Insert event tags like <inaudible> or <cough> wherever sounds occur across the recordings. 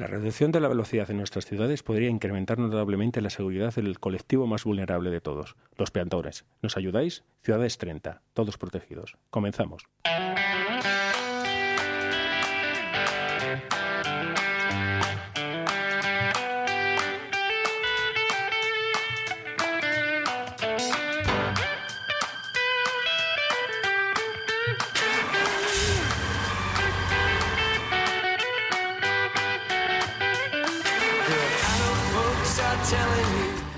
La reducción de la velocidad en nuestras ciudades podría incrementar notablemente la seguridad del colectivo más vulnerable de todos, los peatones. ¿Nos ayudáis? Ciudades 30, todos protegidos. Comenzamos.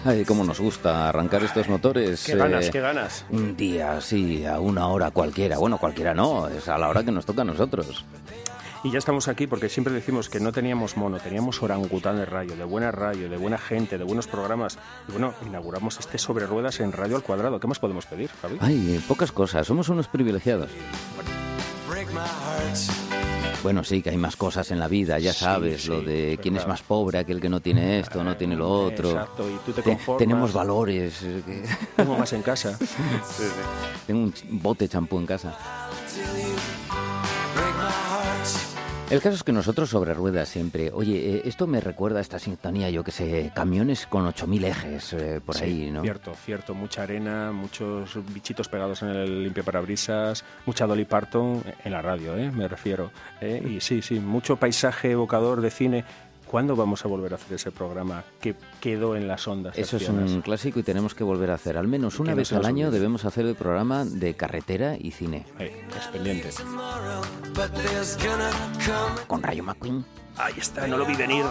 Ay, cómo nos gusta arrancar estos motores. Qué ganas, eh, qué ganas. Un día, sí, a una hora cualquiera. Bueno, cualquiera no, es a la hora que nos toca a nosotros. Y ya estamos aquí porque siempre decimos que no teníamos mono, teníamos orangután de rayo, de buena radio, de buena gente, de buenos programas. Y bueno, inauguramos este sobre ruedas en Radio al Cuadrado. ¿Qué más podemos pedir, Javi? Ay, pocas cosas, somos unos privilegiados. Bueno, sí, que hay más cosas en la vida, ya sabes, lo de quién es más pobre, aquel que no tiene esto, no tiene lo otro. Exacto, y tú te conformas. tenemos valores. eh, que- Tengo más en casa. <laughs> Tengo un bote de champú en casa. El caso es que nosotros sobre ruedas siempre. Oye, eh, esto me recuerda a esta sintonía, yo que sé, camiones con 8.000 ejes eh, por Sí, ahí, ¿no? Cierto, cierto. Mucha arena, muchos bichitos pegados en el limpiaparabrisas, mucha Dolly Parton en la radio, ¿eh? me refiero. ¿eh? Y sí, sí, mucho paisaje evocador de cine. ¿Cuándo vamos a volver a hacer ese programa que quedó en las ondas? Eso es un clásico y tenemos que volver a hacer. Al menos una vez al año debemos hacer el programa de carretera y cine. Eh, es pendiente. Con Rayo McQueen. Ahí está, no lo vi venir.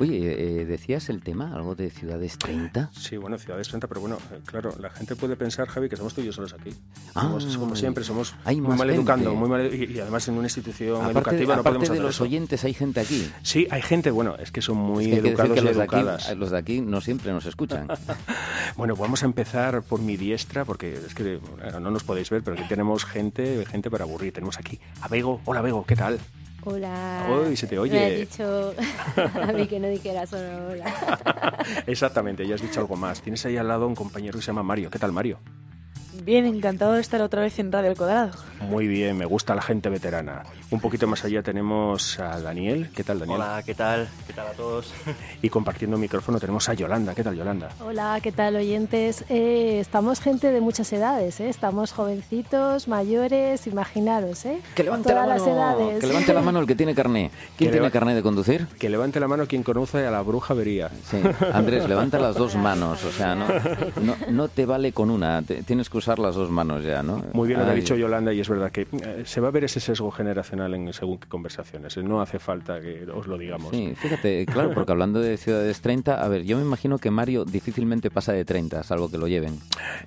Oye, eh, ¿decías el tema? ¿Algo de Ciudades 30? Sí, bueno, Ciudades 30, pero bueno, eh, claro, la gente puede pensar, Javi, que somos tú y yo solos aquí. Ah, Somos, como siempre, somos muy mal educando, muy mal, y, y además en una institución Aparte, de, educativa no aparte podemos de hacer los eso. oyentes, hay gente aquí. Sí, hay gente, bueno, es que son muy Es que educados que y los de, aquí, educadas. los de aquí no siempre nos escuchan. <laughs> Bueno, vamos a empezar por mi diestra, porque es que bueno, no nos podéis ver, pero aquí tenemos gente, gente para aburrir. Tenemos aquí a Bego. Hola, Bego, ¿qué tal? Hola. Uy, se te oye. Me has dicho <laughs> a mí que no dijera solo hola. <laughs> Exactamente, ya has dicho algo más. Tienes ahí al lado un compañero que se llama Mario. ¿Qué tal, Mario? Bien, encantado de estar otra vez en Radio El Cuadrado. Muy bien, me gusta la gente veterana. Un poquito más allá tenemos a Daniel. ¿Qué tal, Daniel? Hola, ¿qué tal? ¿Qué tal a todos? <laughs> Y compartiendo micrófono tenemos a Yolanda. ¿Qué tal, Yolanda? Hola, ¿qué tal oyentes? Eh, estamos gente de muchas edades, ¿eh? Estamos jovencitos, mayores, imaginaros, ¿eh? Que levante, Todas la las mano, edades. que levante la mano el que tiene carné. <laughs> ¿Quién Que tiene carné de conducir? Que levante la mano quien conoce a la bruja vería. Sí. Andrés, levanta las dos <laughs> manos. O sea, no, no, no te vale con una. tienes que usar las dos manos ya, ¿no? Muy bien lo que ha dicho Yolanda y es verdad que eh, se va a ver ese sesgo generacional en según qué conversaciones. No hace falta que os lo digamos. Sí, fíjate, claro, porque hablando de ciudades 30, a ver, yo me imagino que Mario difícilmente pasa de 30, salvo que lo lleven.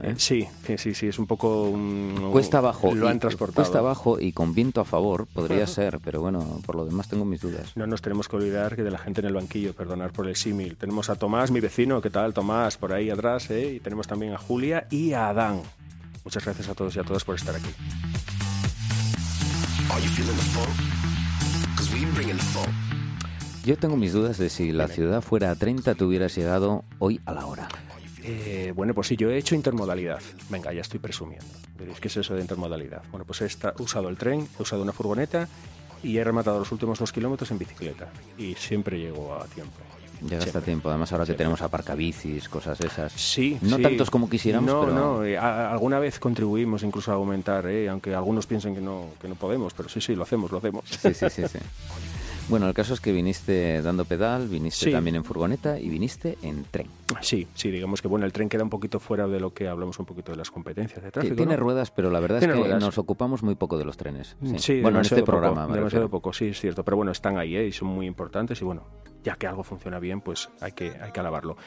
Eh, sí, sí, sí, es un poco... un- Cuesta abajo. Lo han transportado. Cuesta abajo y con viento a favor podría ser, pero bueno, por lo demás tengo mis dudas. No nos tenemos que olvidar que de la gente en el banquillo, perdonar por el símil. Tenemos a Tomás, mi vecino, ¿qué tal Tomás? Por ahí atrás, ¿eh? Y tenemos también a Julia y a Adán. Muchas gracias a todos y a todas por estar aquí. Yo tengo mis dudas de si la ciudad fuera a 30 te hubieras llegado hoy a la hora. Eh, bueno, pues sí, yo he hecho intermodalidad. Venga, ya estoy presumiendo. Diréis, ¿qué es eso de intermodalidad? Bueno, pues he usado el tren, he usado una furgoneta y he rematado los últimos dos kilómetros en bicicleta. Y siempre llego a tiempo. Llegaste Siempre. a tiempo, además ahora que tenemos aparcabicis, cosas esas. Sí, No sí. tantos como quisiéramos, no, pero... No, eh, a- alguna vez contribuimos incluso a aumentar, eh, aunque algunos piensen que no, que no podemos, pero sí, sí, lo hacemos, lo hacemos. Sí, sí, sí, sí. Bueno, el caso es que viniste dando pedal, viniste Sí. también en furgoneta y viniste en tren. Sí, sí, digamos que bueno, el tren queda un poquito fuera de lo que hablamos un poquito de las competencias de tráfico. Tiene ¿no? ruedas, pero la verdad Tiene es que ruedas. nos ocupamos muy poco de los trenes. Sí. Sí, bueno, en este programa. Me demasiado refiero. poco, sí, es cierto. Pero bueno, están ahí ¿eh? y son muy importantes y bueno, ya que algo funciona bien, pues hay que, hay que alabarlo.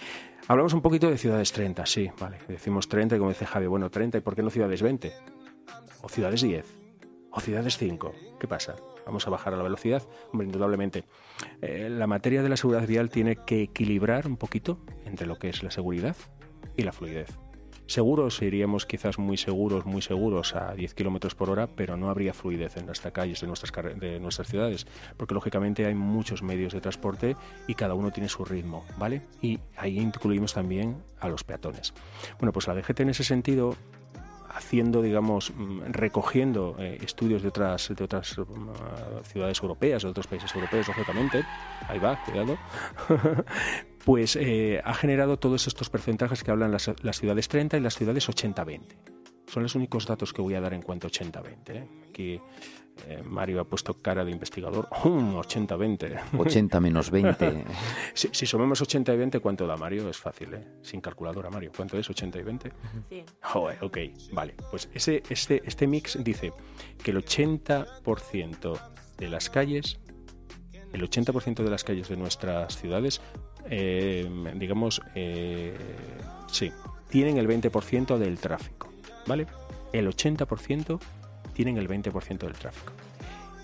Hablamos un poquito de ciudades 30, sí, vale. Decimos 30 y como dice Javi, bueno, 30 y ¿por qué no ciudades 20? O ciudades 10. O ciudades 5. ¿Qué pasa? Vamos a bajar a la velocidad. Hombre, indudablemente. eh, la materia de la seguridad vial tiene que equilibrar un poquito entre lo que es la seguridad y la fluidez. Seguros iríamos quizás muy seguros, muy seguros a 10 kilómetros por hora, pero no habría fluidez en las calles de nuestras, ciudades, porque lógicamente hay muchos medios de transporte y cada uno tiene su ritmo, ¿vale? Y ahí incluimos también a los peatones. Bueno, pues la DGT en ese sentido haciendo, digamos, mm, recogiendo eh, estudios de otras, de otras mm, ciudades europeas, de otros países europeos, lógicamente, ahí va, cuidado, <laughs> pues eh, ha generado todos estos porcentajes que hablan las, las ciudades 30 y las ciudades 80-20. Son los únicos datos que voy a dar en cuanto a 80-20. ¿eh? Aquí eh, Mario ha puesto cara de investigador. ¡Um! 80-20. 80 menos 20. <laughs> Si, si sumamos 80 y 20, ¿cuánto da Mario? Es fácil, ¿eh? Sin calculadora, Mario. ¿Cuánto es 80 y 20? Sí. Joder, ok, vale. Pues ese, este, este mix dice que el 80% de las calles, el 80% de las calles de nuestras ciudades, eh, digamos, eh, sí, tienen el 20% del tráfico, ¿vale? El 80% tienen el 20% del tráfico.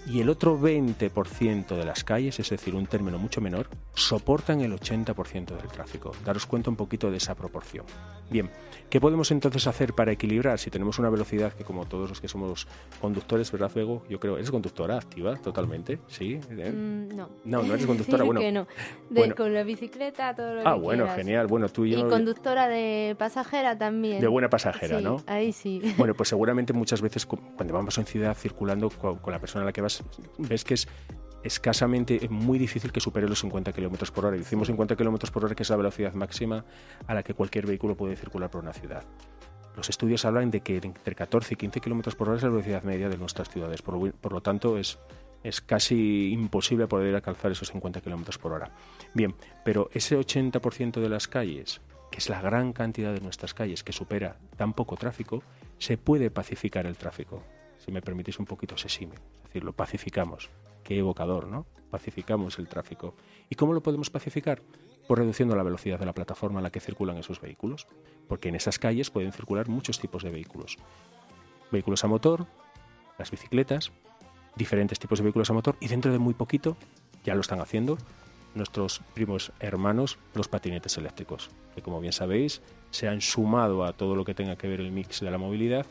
Y el otro 20% de las calles, es decir, un término mucho menor, soportan el 80% del tráfico. Daros cuenta un poquito de esa proporción. Bien, ¿qué podemos entonces hacer para equilibrar si tenemos una velocidad que como todos los que somos conductores, ¿verdad, Bego? Yo creo, ¿eres conductora activa totalmente? ¿Sí? ¿Eh? Mm, no. No, no eres conductora, <laughs> bueno. que no. De- bueno. Con la bicicleta, todo lo Ah, que bueno, quieras. genial. Bueno, tú y Y yo... conductora de pasajera también. De buena pasajera, Sí, ¿no? Ahí sí. Bueno, pues <laughs> seguramente muchas veces cu- cuando vamos en ciudad circulando co- con, la persona a la que vas, ves que es escasamente muy difícil que supere los 50 kilómetros por hora. Y decimos 50 kilómetros por hora que es la velocidad máxima a la que cualquier vehículo puede circular por una ciudad. Los estudios hablan de que entre 14 y 15 kilómetros por hora es la velocidad media de nuestras ciudades. Por, por lo tanto, es, es casi imposible poder alcanzar esos 50 kilómetros por hora. Bien, pero ese 80% de las calles, que es la gran cantidad de nuestras calles que supera tan poco tráfico, se puede pacificar el tráfico. Si me permitís un poquito ese símil. Es decir, lo pacificamos. Qué evocador, ¿no? Pacificamos el tráfico. ¿Y cómo lo podemos pacificar? Pues reduciendo la velocidad de la plataforma en la que circulan esos vehículos. Porque en esas calles pueden circular muchos tipos de vehículos. Vehículos a motor, las bicicletas, diferentes tipos de vehículos a motor y dentro de muy poquito, ya lo están haciendo, nuestros primos hermanos, los patinetes eléctricos, que como bien sabéis, se han sumado a todo lo que tenga que ver el mix de la movilidad.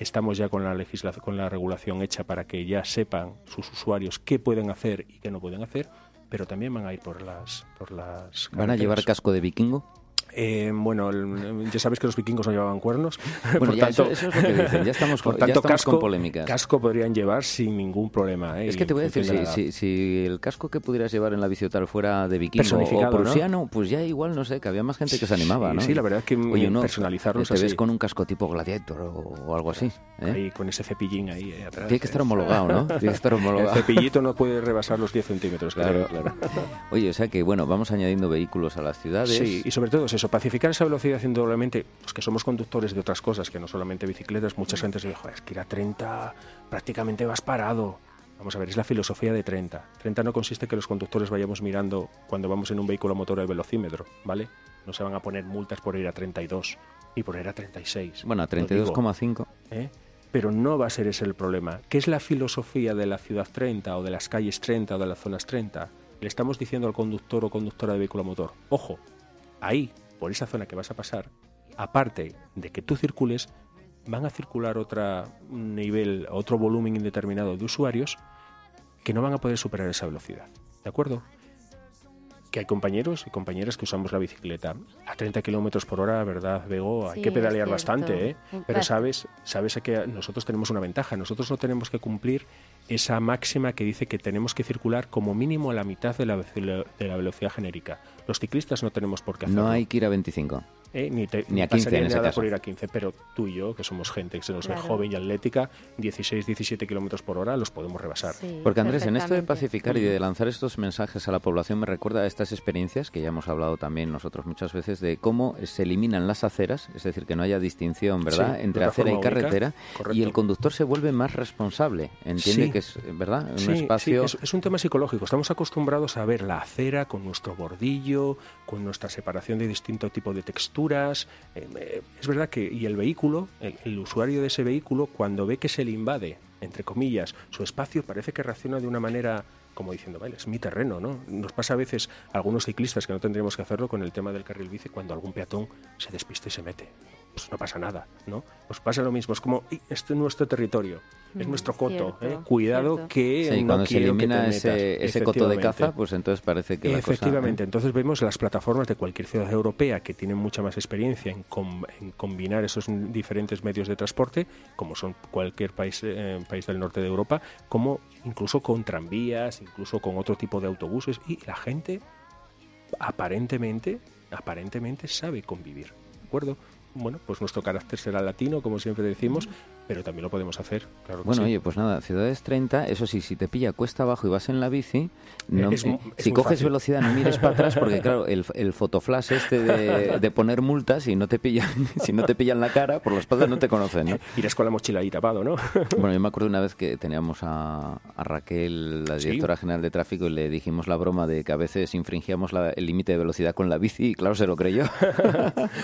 Estamos ya con la legislación, con la regulación hecha para que ya sepan sus usuarios qué pueden hacer y qué no pueden hacer, pero también van a ir por las por las ¿Van a llevar casco de vikingo? Eh, bueno, el- ya sabes que los vikingos no llevaban cuernos. <laughs> Bueno, por ya, tanto, eso, eso es lo que dicen. Ya estamos <laughs> con, por tanto, estamos casco, con polémicas. casco podrían llevar sin ningún problema. ¿eh? Es que te voy a decir, si, si, si el casco que pudieras llevar en la bici o tal fuera de vikingo o Personificado, ¿no? prusiano, pues ya igual, no sé, que había más gente que se animaba, Sí, ¿no? sí, la verdad es que Oye, no, personalizarlos te así. ves con un casco tipo gladiator o, o algo así. ¿eh? Ahí, con ese cepillín ahí eh, atrás. Tiene que estar eh. homologado, ¿no? <laughs> Tiene que estar El homologado. cepillito no puede rebasar los 10 centímetros, claro. Claro. Oye, o sea que, bueno, vamos añadiendo vehículos a las ciudades. Sí, y sobre todo es eso, pacificar esa velocidad indudablemente, los que somos conductores de otras cosas, que no solamente bicicletas, mucha gente se dice, "Joder, es que ir a 30 prácticamente vas parado. Vamos a ver, es la filosofía de 30. 30 no consiste que los conductores vayamos mirando cuando vamos en un vehículo a motor el velocímetro, ¿vale? No se van a poner multas por ir a 32 y por ir a 36. Bueno, a Lo digo. 32,5. ¿eh? Pero no va a ser ese el problema. ¿Qué es la filosofía de la ciudad 30 o de las calles 30 o de las zonas 30? Le estamos diciendo al conductor o conductora de vehículo a motor, ojo, ahí, por esa zona que vas a pasar, aparte de que tú circules, van a circular otro nivel, otro volumen indeterminado de usuarios que no van a poder superar esa velocidad. ¿De acuerdo? Que hay compañeros y compañeras que usamos la bicicleta a 30 kilómetros por hora, ¿verdad, Bego? Hay Sí, que es pedalear bastante, ¿eh? Pero sabes, sabes que nosotros tenemos una ventaja. Nosotros no tenemos que cumplir esa máxima que dice que tenemos que circular como mínimo a la mitad de la, de la velocidad genérica. Los ciclistas no tenemos por qué hacerlo. No hay que ir a 25. ¿eh? ni, te- Ni a ni 15 pasaría en ese nada caso. por ir a 15, pero tú y yo, que somos gente que se nos ve Claro. joven y atlética, 16, 17 kilómetros por hora los podemos rebasar. Sí, Porque Andrés, en esto de pacificar y de lanzar estos mensajes a la población me recuerda a estas experiencias que ya hemos hablado también nosotros muchas veces de cómo se eliminan las aceras, es decir, que no haya distinción, ¿verdad?, Sí, entre acera y carretera y el conductor se vuelve más responsable, entiende Sí. que es, ¿verdad?, un espacio sí, es, es un tema psicológico. Estamos acostumbrados a ver la acera con nuestro bordillo, con nuestra separación de distinto tipo de texturas. Eh, eh, es verdad que, y el vehículo, el, el usuario de ese vehículo, cuando ve que se le invade, entre comillas, su espacio, parece que reacciona de una manera como diciendo, vale, es mi terreno, ¿no? Nos pasa a veces a algunos ciclistas que no tendríamos que hacerlo con el tema del carril bici cuando algún peatón se despiste y se mete. Pues no pasa nada, ¿no? Pues pasa lo mismo, es como, "Ey, este es nuestro territorio, es Mm, nuestro coto, cierto, ¿eh? cuidado cierto. que Sí, no cuando se quiero que elimina te ese, metas". ese coto de caza, pues entonces parece que la cosa... Efectivamente, ¿eh? entonces vemos las plataformas de cualquier ciudad europea que tienen mucha más experiencia en, com- en combinar esos diferentes medios de transporte, como son cualquier país, eh, país del norte de Europa, como incluso con tranvías, incluso con otro tipo de autobuses, y la gente aparentemente, aparentemente sabe convivir, ¿de acuerdo? Bueno, pues nuestro carácter será latino, como siempre decimos, pero también lo podemos hacer, claro que Bueno, sí. oye, pues nada, ciudades 30, eso sí, si te pilla cuesta abajo y vas en la bici, no- es eh, es si coges fácil. velocidad no mires para atrás porque claro, el, el fotoflash este de, de poner multas y no te pillan, <laughs> si no te pillan la cara, por la espalda no te conocen, ¿no? <laughs> Irás con la mochila ahí tapado, ¿no? <laughs> Bueno, yo me acuerdo una vez que teníamos a, a Raquel, la Sí. directora general de tráfico, y le dijimos la broma de que a veces infringíamos la- el límite de velocidad con la bici y claro, se lo creyó.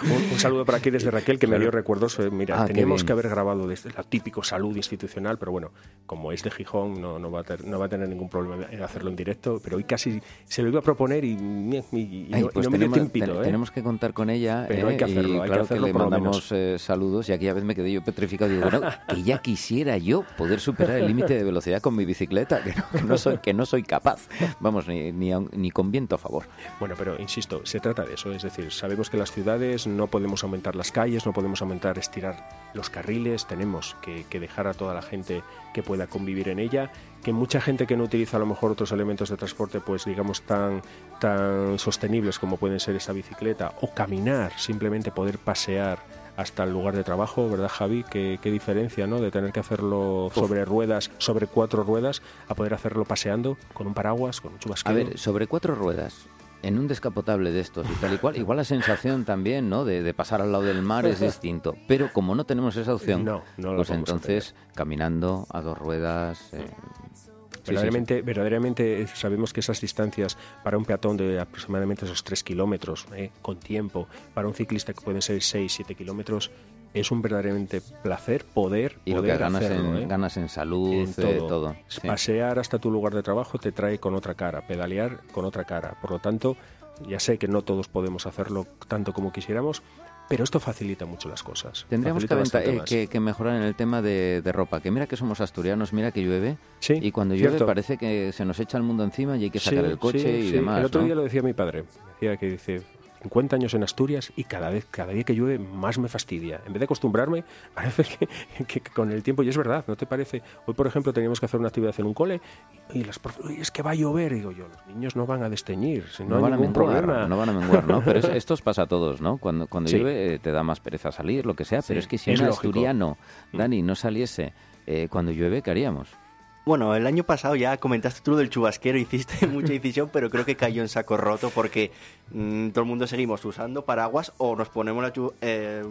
Un, un saludo para aquí desde Raquel, que me dio recuerdos. eh, Mira, Ah, teníamos que haber grabado desde la típico salud institucional, pero bueno, como es de Gijón, no, no, va, a ter- no va a tener ningún problema en hacerlo en directo. Pero hoy casi se lo iba a proponer y, y- y Ay, no, y pues no me dio tiempito, ten- ¿eh? tenemos que contar con ella Pero ¿eh? hay que hacerlo, y hay que claro hacerlo le mandamos eh, saludos y aquella vez me quedé yo petrificado y digo, bueno, <laughs> que ya quisiera yo poder superar el límite de velocidad con mi bicicleta, que no, que no soy, que no soy capaz, vamos, ni, ni, ni con viento a favor. Bueno, pero insisto, se trata de eso. Es decir, sabemos que las ciudades no podemos aumentar las calles, no podemos aumentar, estirar los carriles, tenemos que, que dejar a toda la gente que pueda convivir en ella, que mucha gente que no utiliza a lo mejor otros elementos de transporte, pues digamos tan, tan sostenibles como pueden ser esa bicicleta o caminar, simplemente poder pasear hasta el lugar de trabajo, ¿verdad Javi? Qué, qué diferencia, ¿no? De tener que hacerlo sobre ruedas, sobre cuatro ruedas, a poder hacerlo paseando con un paraguas, con un A chubasquero. ver, sobre cuatro ruedas, en un descapotable de estos y tal y cual, <laughs> igual la sensación también, ¿no? De, de pasar al lado del mar es <laughs> distinto. Pero como no tenemos esa opción, No, pues entonces caminando a dos ruedas. eh, sí, sí, sí. Verdaderamente, verdaderamente eh, sabemos que esas distancias para un peatón de aproximadamente esos 3 kilómetros, eh, con tiempo, para un ciclista que pueden ser 6, 7 kilómetros, es un verdaderamente placer poder, Y lo que ganas, hacerlo, en, ¿eh? ganas en salud, En eh, todo. sí. Pasear hasta tu lugar de trabajo te trae con otra cara, pedalear con otra cara. Por lo tanto, ya sé que no todos podemos hacerlo tanto como quisiéramos, pero esto facilita mucho las cosas. Tendríamos que, aventa- eh, que- que mejorar en el tema de, de ropa. Que mira que somos asturianos, mira que llueve. Sí, y cuando llueve parece que se nos echa el mundo encima y hay que sacar Sí, el coche sí, y demás. El otro ¿no? día lo decía mi padre. Decía que dice 50 años en Asturias y cada vez, cada día que llueve más me fastidia. En vez de acostumbrarme, <laughs> parece que, que- con el tiempo, y es verdad, ¿no te parece? Hoy, por ejemplo, teníamos que hacer una actividad en un cole y las profe- "Oye, es que va a llover. Y digo yo, los niños no van a desteñir, si no, no, hay van a menguar, problema. no van a menguar, ¿no? Pero es- <laughs> esto os pasa a todos, ¿no? Cuando, cuando Sí. llueve eh, te da más pereza salir, lo que sea, pero es que si es un lógico. asturiano, Mm. Dani, no saliese eh, cuando llueve, ¿qué haríamos? Bueno, el año pasado ya comentaste tú lo del chubasquero, <laughs> hiciste mucha incisión, pero creo que cayó en saco roto porque mm, todo el mundo seguimos usando paraguas o nos ponemos la, chu- eh,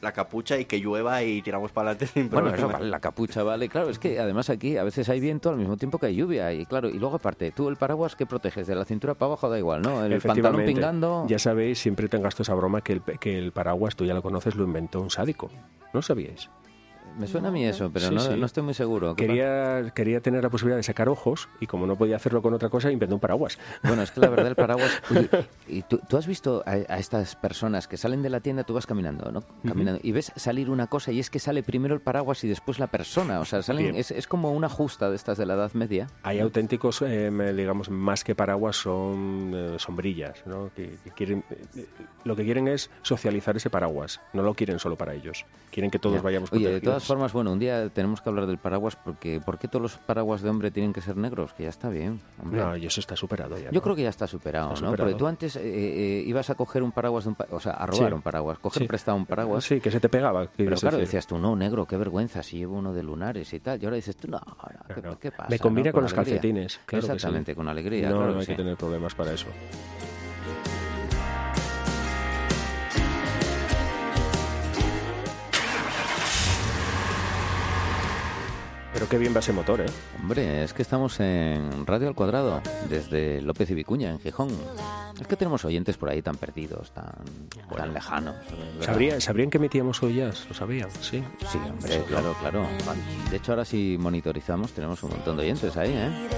la capucha y que llueva y tiramos para adelante sin Bueno, problema. eso vale, la capucha vale, claro, es que además aquí a veces hay viento al mismo tiempo que hay lluvia y claro, y luego aparte, tú el paraguas que proteges de la cintura para abajo da igual, ¿no? El pantalón pingando... Ya sabéis, siempre te gasto esa broma que el, que el paraguas, tú ya lo conoces, lo inventó un sádico. ¿No sabíais? Me suena a mí eso, pero Sí, no, sí. no estoy muy seguro. ¿Qué Quería, quería tener la posibilidad de sacar ojos y como no podía hacerlo con otra cosa, inventó un paraguas. Bueno, es que la verdad el paraguas... <laughs> Oye, ¿y tú, tú has visto a, a estas personas que salen de la tienda, tú vas caminando, ¿no? Caminando, y ves salir una cosa y es que sale primero el paraguas y después la persona. O sea, salen, es, es como una justa de estas de la Edad Media. Hay auténticos, eh, digamos, más que paraguas, son eh, sombrillas, ¿no? Que, que quieren, eh, lo que quieren es socializar ese paraguas. No lo quieren solo para ellos. Quieren que todos Ya. vayamos Oye, de protegidos. Todas formas, bueno, un día tenemos que hablar del paraguas porque ¿por qué todos los paraguas de hombre tienen que ser negros? Que ya está bien, hombre. No, y eso está superado ya. Yo ¿no? creo que ya está superado, Está ¿no? superado. Porque tú antes eh, eh, ibas a coger un paraguas de un pa- o sea, a robar Sí. un paraguas, coger Sí. prestado un paraguas. Sí, que se te pegaba. Pero claro, decir. decías tú, no, negro, qué vergüenza si llevo uno de lunares y tal. Y ahora dices tú, no, no, ¿qué, No, qué pasa? Me combina no? con, los alegría. calcetines. Claro que sí. Exactamente, con alegría. No, claro no que hay que sí. tener problemas para eso. Pero qué bien va ese motor, ¿eh? Hombre, es que estamos en Radio al Cuadrado, desde López y Vicuña, en Gijón. Es que tenemos oyentes por ahí tan perdidos, tan, tan lejanos. ¿Sabría, ¿Sabrían que metíamos hoy jazz? ¿Lo sabían? Sí. Sí, hombre, claro, claro. De hecho, ahora si monitorizamos, tenemos un montón de oyentes ahí, ¿eh?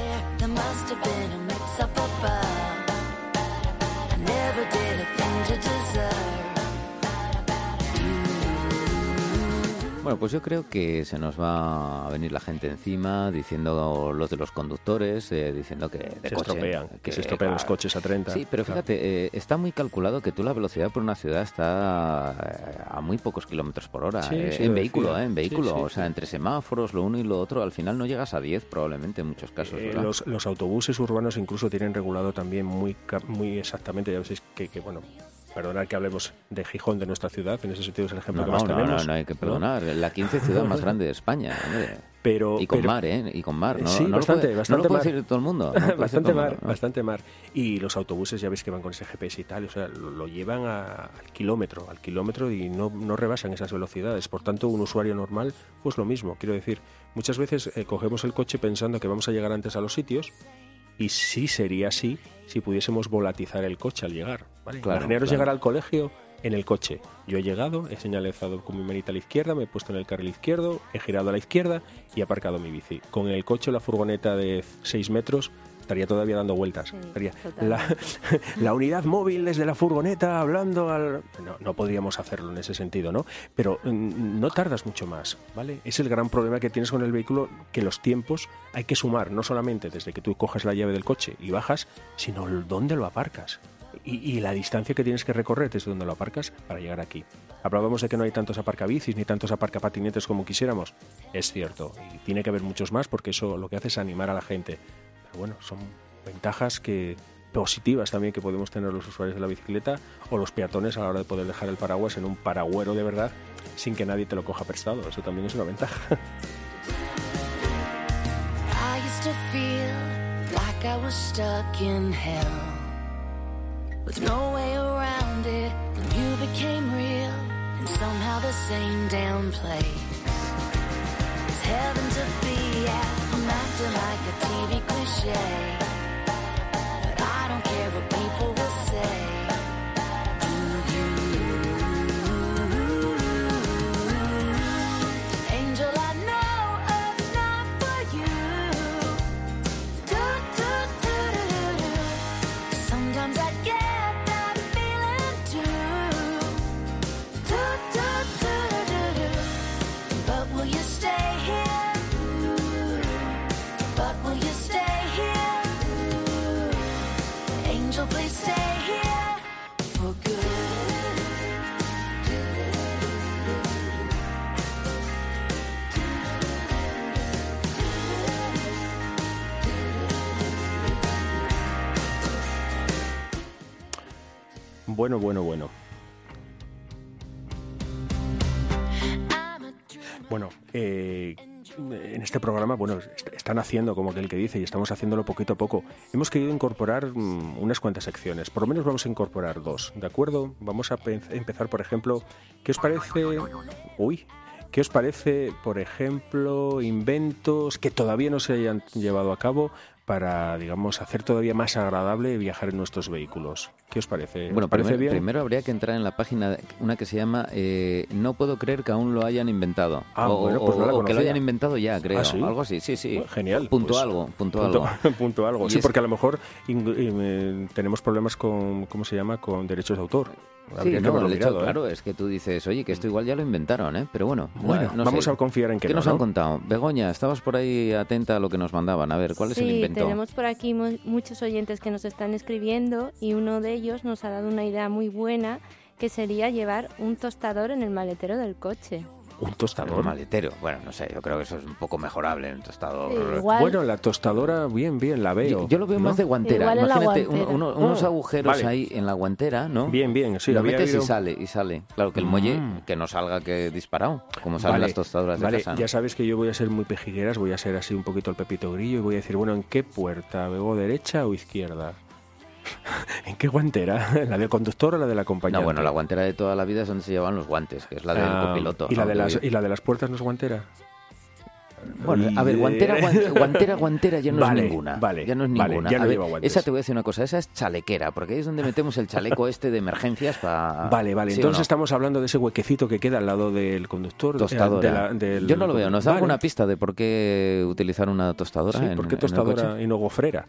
Bueno, pues yo creo que se nos va a venir la gente encima diciendo los de los conductores, eh, diciendo que de Se coche, estropean, que se estropean los coches a 30. Sí, pero Claro. fíjate, eh, está muy calculado que tú la velocidad por una ciudad está eh, a muy pocos kilómetros por hora. Sí, eh, sí, en lo vehículo, eh, en Sí, vehículo. sí, o sea, entre semáforos, lo uno y lo otro, al final no llegas a 10 probablemente en muchos casos. Los, los autobuses urbanos incluso tienen regulado también muy, muy exactamente, ya veis que, que, bueno, perdonad que hablemos de Gijón, de nuestra ciudad, en ese sentido es el ejemplo No, que más no, no, tenemos. no, hay que ¿no? perdonar. La 15 ciudad más grande de España. hombre. Pero, Y con pero- mar, ¿eh? Y con mar. No, Sí, no lo bastante, puede- bastante No lo puede mar. decir todo el mundo. no <laughs> bastante mar, mundo, ¿no? bastante mar. Y los autobuses ya veis que van con ese GPS y tal, o sea, lo, lo llevan a- al kilómetro, al kilómetro y no, no rebasan esas velocidades. Por tanto, un usuario normal, pues lo mismo. Quiero decir, muchas veces eh, cogemos el coche pensando que vamos a llegar antes a los sitios y sí sería así si pudiésemos volatizar el coche al llegar. ¿vale? Claro, Imaginaros claro. llegar al colegio en el coche. Yo he llegado, he señalizado con mi manita a la izquierda, me he puesto en el carril izquierdo, he girado a la izquierda y he aparcado mi bici. Con el coche o la furgoneta de 6 metros estaría todavía dando vueltas. Sí, Estaría totalmente. la, <laughs> la unidad móvil desde la furgoneta hablando al... No, no podríamos hacerlo en ese sentido, ¿no? Pero mm, no tardas mucho más, ¿vale? Es el gran problema que tienes con el vehículo, que los tiempos hay que sumar, no solamente desde que tú coges la llave del coche y bajas, sino dónde lo aparcas. Y, y la distancia que tienes que recorrer desde donde lo aparcas para llegar aquí. Hablábamos de que no hay tantos aparcabicis ni tantos aparcapatinetes como quisiéramos. Es cierto, y tiene que haber muchos más porque eso lo que hace es animar a la gente. Bueno, son ventajas que positivas también que podemos tener los usuarios de la bicicleta o los peatones a la hora de poder dejar el paraguas en un paragüero de verdad sin que nadie te lo coja prestado. Eso también es una ventaja. Heaven to be like a TV cliche. But I don't care what people will say. Bueno, bueno, bueno. Bueno, eh, en este programa, bueno, est- están haciendo como aquel que dice y estamos haciéndolo poquito a poco. Hemos querido incorporar mm, unas cuantas secciones, por lo menos vamos a incorporar dos, ¿de acuerdo? Vamos a pe- empezar, por ejemplo, ¿qué os parece? Uy, ¿qué os parece, por ejemplo, inventos que todavía no se hayan llevado a cabo para, digamos, hacer todavía más agradable viajar en nuestros vehículos? ¿Qué os parece? ¿Os Bueno, parece primero, bien? primero habría que entrar en la página, una que se llama eh, No puedo creer que aún lo hayan inventado. Ah, o, bueno, o- pues no la o que lo hayan inventado ya, creo. ¿Ah, sí? Algo así, sí, sí. Bueno, Genial. Punto pues, algo, punto, punto, algo. <laughs> punto algo. Sí, es- porque a lo mejor eh, tenemos problemas con, ¿cómo se llama? Con derechos de autor. Sí, no, el hecho, mirado, ¿eh? claro, es que tú dices, oye, que esto igual ya lo inventaron, ¿eh? Pero bueno, Bueno, no vamos sé. a confiar en que ¿Qué no, nos ¿no? han contado? Begoña, estabas por ahí atenta a lo que nos mandaban. A ver, ¿cuál es el Sí, invento? tenemos por aquí mu- muchos oyentes que nos están escribiendo y uno de ellos nos ha dado una idea muy buena que sería llevar un tostador en el maletero del coche. Un Un tostador. maletero. Bueno, no sé, yo creo que eso es un poco mejorable en el tostador. Igual, Bueno, la tostadora, bien, bien, la veo. Yo, yo lo veo ¿no? más de guantera. Igual Imagínate guantera. uno- uno- unos Oh, agujeros vale. ahí en la guantera, ¿no? Bien, bien, sí. lo metes y sale, y sale. Claro, que el muelle Mm. que no salga que disparado, como salen Vale, las tostadoras de vale, casa. ¿no? ya sabes que yo voy a ser muy pejigueras, voy a ser así un poquito el pepito grillo y voy a decir, bueno, ¿en qué puerta? ¿Bebo derecha o izquierda? <laughs> ¿En qué guantera? <laughs> ¿La del conductor o la de la compañía? No, bueno, la guantera de toda la vida es donde se llevan los guantes, que es la del Ah, copiloto. ¿y, la ¿no? de las, ¿Y la de las puertas no es guantera? Bueno, a ver, guantera, guan- guantera, guantera ya no Vale, es ninguna. vale, ya no es vale, ninguna. ya no A ver, lleva esa te voy a decir una cosa, esa es chalequera, porque ahí es donde metemos el chaleco <laughs> este de emergencias para... Vale, vale. ¿Sí o Entonces no? estamos hablando de ese huequecito que queda al lado del conductor. eh, Tostadora. de la- del- Yo no lo veo. ¿Nos da Vale. alguna pista de por qué utilizar una tostadora? Sí, en- ¿por qué en el tostadora coche? y no gofrera?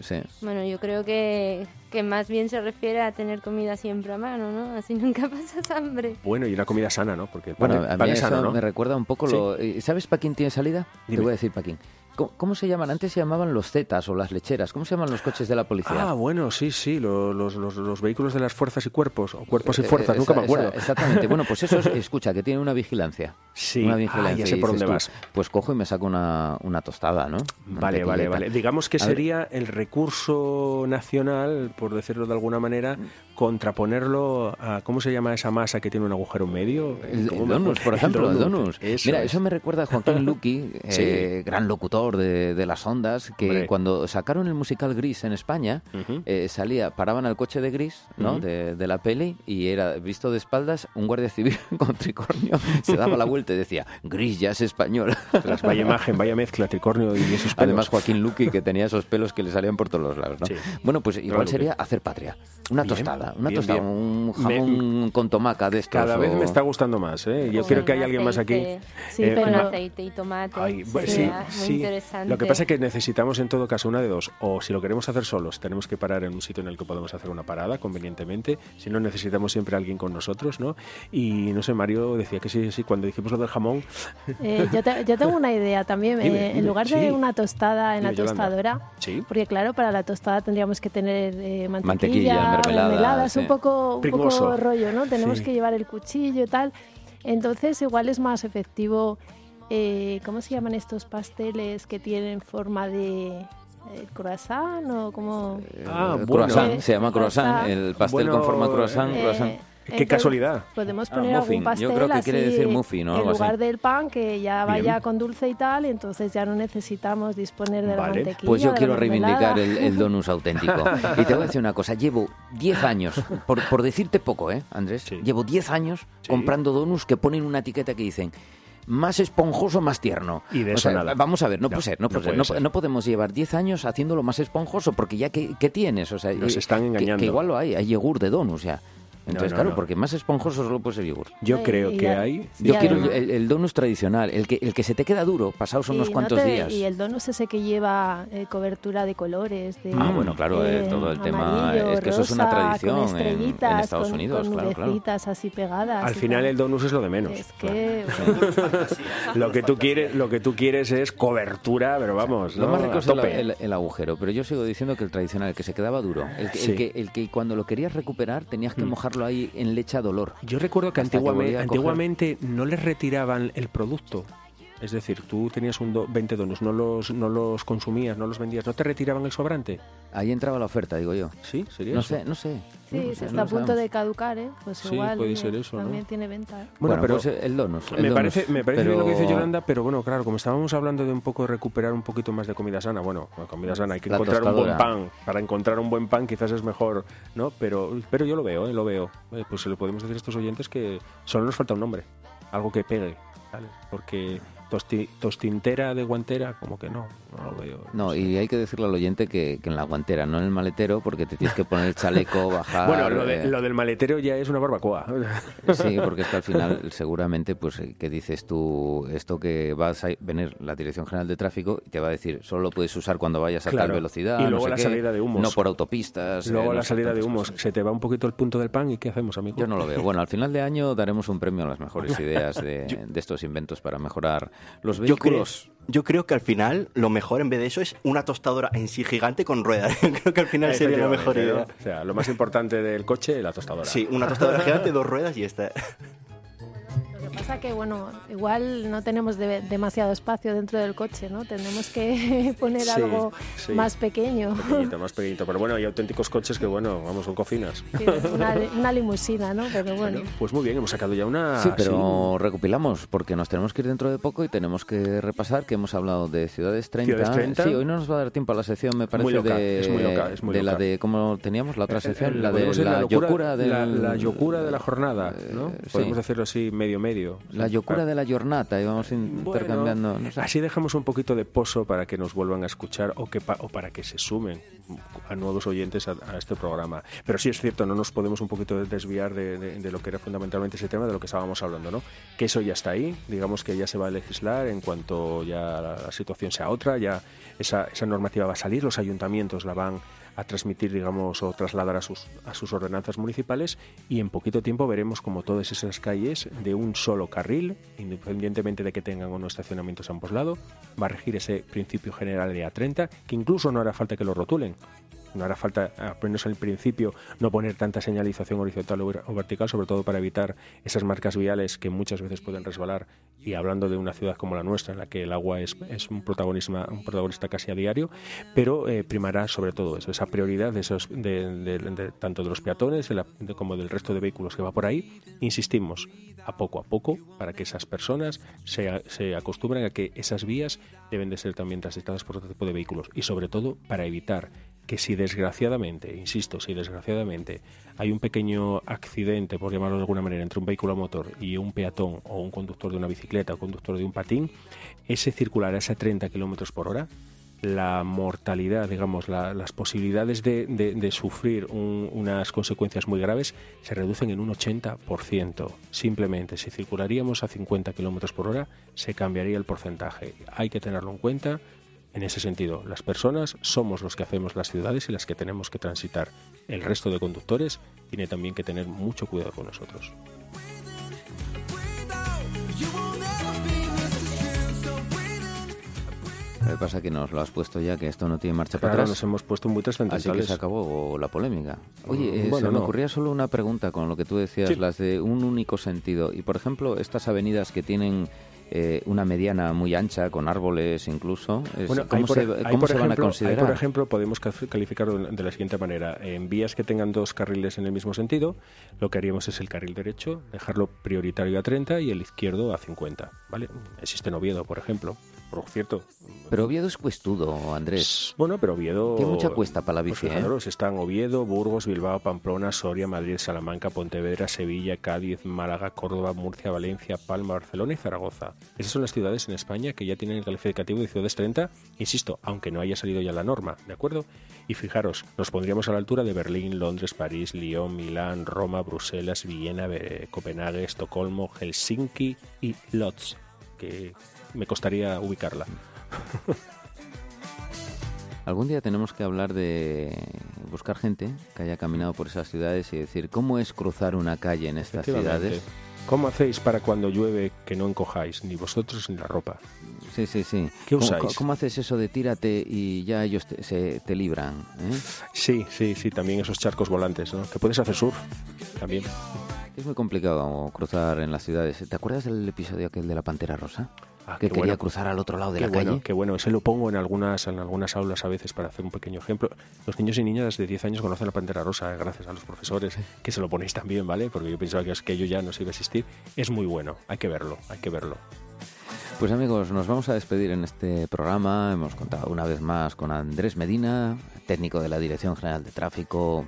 Sí. Bueno, yo creo que, que más bien se refiere a tener comida siempre a mano, ¿no? Así <laughs> nunca pasas hambre. Bueno, y una comida sana, ¿no? Porque el pan, Bueno, el a pan mí es eso sano, ¿no? me recuerda un poco Sí. lo... eh, ¿Sabes para quién tiene salida? Te voy a decir para quién. ¿Cómo, cómo se llaman? Antes se llamaban los Zetas o las lecheras. ¿Cómo se llaman los coches de la policía? Ah, bueno, sí, sí, lo- los, los, los vehículos de las fuerzas y cuerpos, o cuerpos y Eh, fuerzas, eh, nunca esa- me acuerdo. esa- exactamente. Bueno, pues eso, es- <laughs> escucha, que tiene una vigilancia. Sí. Una Ah, vigilancia. ya sé por dónde vas. Pues cojo y me saco una, una tostada, ¿no? Vale, vale, vale. Digamos que A ver, sería el recurso nacional, por decirlo de alguna manera, contraponerlo a, ¿cómo se llama esa masa que tiene un agujero medio? El, ¿Cómo el me donus, por <laughs> ejemplo, el donus. Eso Mira, es. eso me recuerda a Joaquín Luqui, <laughs> eh, gran locutor de, de las ondas, que Hombre. cuando sacaron el musical Gris en España, Ujú. eh, salía, paraban al coche de Gris, ¿no? Ujú. de, de la peli, y era visto de espaldas un guardia civil <laughs> con tricornio, se daba la vuelta y decía, Gris ya es español. Ostras, vaya imagen, vaya mezcla, tricornio y esos pelos. Además, Joaquín Luqui, que tenía esos pelos que le salían por todos los lados, ¿no? Sí. Bueno, pues igual sería hacer patria. Una Bien, tostada, una bien, tostada, bien. un Me- jamón con tomaca de estos. Cada vez o- me está gustando más, ¿eh? Yo creo que hay alguien más aquí. Sí, Eh, Con aceite y tomate. Ay, sí, sí. Interesante. Lo que pasa es que necesitamos en todo caso una de dos. O si lo queremos hacer solos, tenemos que parar en un sitio en el que podemos hacer una parada convenientemente. Si no, necesitamos siempre a alguien con nosotros, ¿no? Y no sé, Mario decía que sí, sí, cuando dijimos lo del jamón. Eh, yo, te- yo tengo una idea también. Dime, <laughs> eh, dime. en lugar Sí. de una tostada en Dime, la tostadora, Sí. porque claro, para la tostada tendríamos que tener eh, Mantequilla, mantequilla, mermelada, mermeladas, sí. un poco, un poco rollo, ¿no? Tenemos Sí. que llevar el cuchillo y tal. Entonces, igual es más efectivo. Eh, ¿Cómo se llaman estos pasteles que tienen forma de eh, croissant o como Ah, Eh, bueno. croissant, se llama croissant, croissant. el pastel Bueno, con forma croissant, eh, croissant. Qué entonces, casualidad. Podemos Ah, poner muffin. algún pastel Yo creo que quiere decir muffin o en algo así. lugar del pan que ya vaya Bien. con dulce y tal, y entonces ya no necesitamos disponer de la Vale. mantequilla. Pues yo la quiero reivindicar el, el donus auténtico. <laughs> Y te voy a decir una cosa, llevo 10 años, por, por decirte poco, ¿eh, Andrés? Sí. Llevo 10 años Sí. comprando donuts que ponen una etiqueta que dicen más esponjoso, más tierno. Y de O eso sea, nada. Vamos a ver, no, No, puede ser, no, no puede ser. puede No, ser. no podemos llevar 10 años haciéndolo más esponjoso porque ya que, ¿qué tienes? O sea, Nos eh, están que- engañando. Que, igual lo hay, hay yogur de donuts ya. Entonces, no, claro, no. porque más esponjoso solo puede ser yogur. Yo creo y que a- hay. Yo quiero el, el, el donus tradicional, el que, el que se te queda duro pasados unos no cuantos te- días. Y el donus ese que lleva eh, cobertura de colores. De, Ah, bueno, claro, eh, todo el tema- es que eso es una tradición con en- Estados con- Unidos, con claro, claro. así pegadas. Al final tal. el donus es lo de menos. Es Claro. <laughs> <laughs> Lo que tú quieres, lo que tú quieres es cobertura, pero vamos, Lo ¿no? más rico A es el, tope. el- el agujero, pero yo sigo diciendo que el tradicional, el que se quedaba duro, el que, el que, el que cuando lo querías recuperar tenías que Mm. Mojarlo ahí en leche a dolor. Yo recuerdo que antiguamente, antiguamente no les retiraban el producto. Es decir, tú tenías un do- 20 donuts, no los, no los consumías, no los vendías, no te retiraban el sobrante. Ahí entraba la oferta, digo yo. ¿Sí? ¿Sería No eso? sé, no sé. sí, No se está no a punto sabemos. de caducar, ¿eh? Pues Sí, igual puede ser eso, ¿no? también tiene venta. ¿eh? Bueno, Bueno, pero pues el donus. el me parece, me parece bien lo que dice Yolanda, pero bueno, claro, como estábamos hablando de un poco de recuperar un poquito más de comida sana, bueno, comida sana hay que La encontrar un buen pan. Para encontrar un buen pan quizás es mejor, ¿no? Pero, pero yo lo veo, ¿eh? lo veo. Eh, pues se lo podemos decir a estos oyentes que solo nos falta un nombre, algo que pegue, ¿vale? Porque tosti- tostintera de guantera, como que no, no lo veo. No, sé. y hay que decirle al oyente que, que en la guantera, no en el maletero, porque te tienes que poner el chaleco, <laughs> bajar... Bueno, lo, de- eh, lo del maletero ya es una barbacoa. Sí, porque es que al final seguramente, pues, eh, que dices tú, esto que vas a venir la Dirección General de Tráfico y te va a decir, solo lo puedes usar cuando vayas a Claro. tal velocidad, Y no luego sé la qué, salida de humos. no por autopistas. eh, Luego no la salida de humos, cosas. se te va un poquito el punto del pan y ¿qué hacemos, amigo? Yo no lo veo. Bueno, al final de año daremos un premio a las mejores <laughs> ideas de, de estos inventos para mejorar los Yo creo, yo creo que al final lo mejor en vez de eso es una tostadora en sí gigante con ruedas. <laughs> creo que al final sería la mejor idea. O sea, lo más importante del coche, la tostadora. Sí, una tostadora gigante, dos ruedas y está. <laughs> Pasa que, bueno, igual no tenemos de- demasiado espacio dentro del coche, ¿no? Tendremos que <laughs> poner Sí, algo sí. más pequeño. Pequeñito, <laughs> más pequeñito. Pero bueno, hay auténticos coches que, bueno, vamos, son cocinas. Sí, una, una limusina, ¿no? Pero bueno. Pues muy bien, hemos sacado ya una... Sí, pero recopilamos, porque nos tenemos que ir dentro de poco y tenemos que repasar que hemos hablado de Ciudades 30. Ciudades 30. Sí, hoy no nos va a dar tiempo a la sección, me parece, Muy loca, de, es muy loca, es muy de la de, ¿cómo teníamos la otra Eh, sección? eh, la de la, locura, yocura del... la, la yocura de la jornada, ¿no? Eh, sí. Podemos decirlo así, medio medio. La locura de la jornada, y vamos intercambiando. Así dejamos un poquito de pozo para que nos vuelvan a escuchar o, que pa- o para que se sumen a nuevos oyentes a, a este programa. Pero sí es cierto, no nos podemos un poquito desviar de, de- de lo que era fundamentalmente ese tema, de lo que estábamos hablando, ¿no? Que eso ya está ahí, digamos que ya se va a legislar en cuanto ya la, la situación sea otra, ya esa, esa normativa va a salir, los ayuntamientos la van a transmitir, digamos, o trasladar a sus, a sus ordenanzas municipales y en poquito tiempo veremos como todas esas calles de un solo carril, independientemente de que tengan o no estacionamientos a ambos lados, va a regir ese principio general de A30, que incluso no hará falta que lo rotulen. No hará falta, al menos al principio, no poner tanta señalización horizontal o ver- o vertical, sobre todo para evitar esas marcas viales que muchas veces pueden resbalar. Y hablando de una ciudad como la nuestra, en la que el agua es, es un, protagonismo, un protagonista casi a diario, pero eh, primará sobre todo eso, esa prioridad de esos, de, tanto de los peatones como del resto de vehículos que va por ahí. Insistimos, a poco a poco, para que esas personas se, se acostumbren a que esas vías deben de ser también transitadas por otro tipo de vehículos. Y sobre todo, para evitar que si desgraciadamente, insisto, si desgraciadamente hay un pequeño accidente, por llamarlo de alguna manera, entre un vehículo a motor y un peatón o un conductor de una bicicleta o conductor de un patín, ese circular a ese 30 kilómetros por hora, la mortalidad, digamos, la- las posibilidades de, sufrir un- unas consecuencias muy graves se reducen en un 80%. Simplemente, si circularíamos a 50 kilómetros por hora, se cambiaría el porcentaje. Hay que tenerlo en cuenta. En ese sentido, las personas somos los que hacemos las ciudades y las que tenemos que transitar. El resto de conductores tiene también que tener mucho cuidado con nosotros. Que pasa que nos lo has puesto ya, que esto no tiene marcha para atrás. nos hemos puesto muy Así que trascendentales. se acabó la polémica. Oye, eh, Bueno, se me no. ocurría solo una pregunta con lo que tú decías, Sí. las de un único sentido. Y por ejemplo, estas avenidas que tienen eh, una mediana muy ancha, con árboles incluso, es- Bueno, ¿cómo por, se, ahí cómo por se van a ejemplo, considerar? por ejemplo, podemos ca- calificarlo de de la siguiente manera. En vías que tengan dos carriles en el mismo sentido, lo que haríamos es el carril derecho, dejarlo prioritario a 30 y el izquierdo a 50. ¿vale? Existe en Oviedo, por ejemplo. Por cierto. Pero Oviedo es cuestudo, Andrés. Bueno, pero Oviedo... Tiene mucha cuesta para la bici, Pues ¿eh? están Oviedo, Burgos, Bilbao, Pamplona, Soria, Madrid, Salamanca, Pontevedra, Sevilla, Cádiz, Málaga, Córdoba, Murcia, Valencia, Palma, Barcelona y Zaragoza. Esas son las ciudades en España que ya tienen el calificativo de ciudades 30, insisto, aunque no haya salido ya la norma, ¿de acuerdo? Y fijaros, nos pondríamos a la altura de Berlín, Londres, París, Lyon, Milán, Roma, Bruselas, Viena, Copenhague, Estocolmo, Helsinki y Lodz, que me costaría ubicarla. <laughs> Algún día tenemos que hablar de buscar gente que haya caminado por esas ciudades y decir cómo es cruzar una calle en estas ciudades. ¿Cómo hacéis para cuando llueve que no encojáis, ni vosotros ni la ropa? Sí, sí, sí. ¿Qué ¿Cómo- usáis? ¿Cómo, cómo haces eso de tírate y ya ellos te, se, te libran? eh? Sí, sí, sí, también esos charcos volantes, ¿no? Que puedes hacer surf también. Es muy complicado cruzar en las ciudades. ¿Te acuerdas del episodio aquel de la Pantera Rosa? Ah, que quería bueno. cruzar al otro lado de Qué la bueno, calle. qué bueno. Ese lo pongo en algunas, en algunas aulas a veces para hacer un pequeño ejemplo. Los niños y niñas de 10 años conocen la Pantera Rosa, eh, gracias a los profesores, que se lo ponéis también, ¿vale? Porque yo pensaba que aquello ya no se iba a existir. Es muy bueno, hay que verlo, hay que verlo. Pues amigos, nos vamos a despedir en este programa. Hemos contado una vez más con Andrés Medina, técnico de la Dirección General de Tráfico.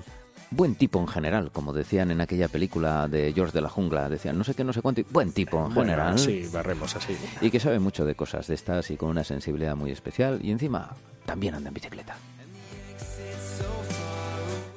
Buen tipo en general, como decían en aquella película de George de la Jungla. Decían no sé qué, no sé cuánto. y Buen tipo en Bueno, general. sí, barremos así. Y que sabe mucho de cosas de estas y con una sensibilidad muy especial. Y encima también anda en bicicleta.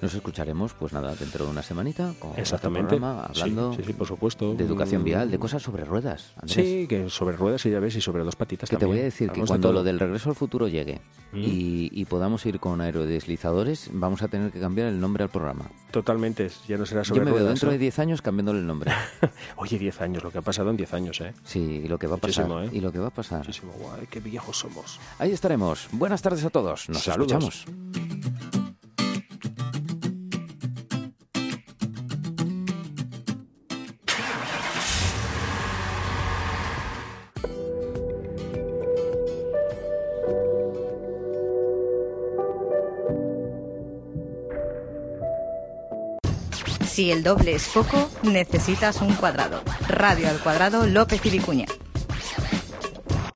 Nos escucharemos, pues nada, dentro de una semanita con otro Exactamente. programa hablando sí, sí, por supuesto. de educación vial, de cosas sobre ruedas. Andrés. Sí, que sobre ruedas y ya ves, y sobre dos patitas Que te también. voy a decir que Hablamos cuando lo del regreso al futuro llegue Mm. y, y podamos ir con aerodeslizadores, vamos a tener que cambiar el nombre al programa. Totalmente, ya no será sobre Yo me veo ruedas, dentro ¿no? de 10 años cambiándole el nombre. <laughs> Oye, 10 años, lo que ha pasado en 10 años, ¿eh? Sí, y lo que va a pasar. Muchísimo, ¿eh? Y lo que va a pasar. Muchísimo, guay, qué viejos somos. Ahí estaremos. Buenas tardes a todos. Nos Saludos. escuchamos. Si el doble es poco, necesitas un cuadrado. Radio al cuadrado López y Vicuña.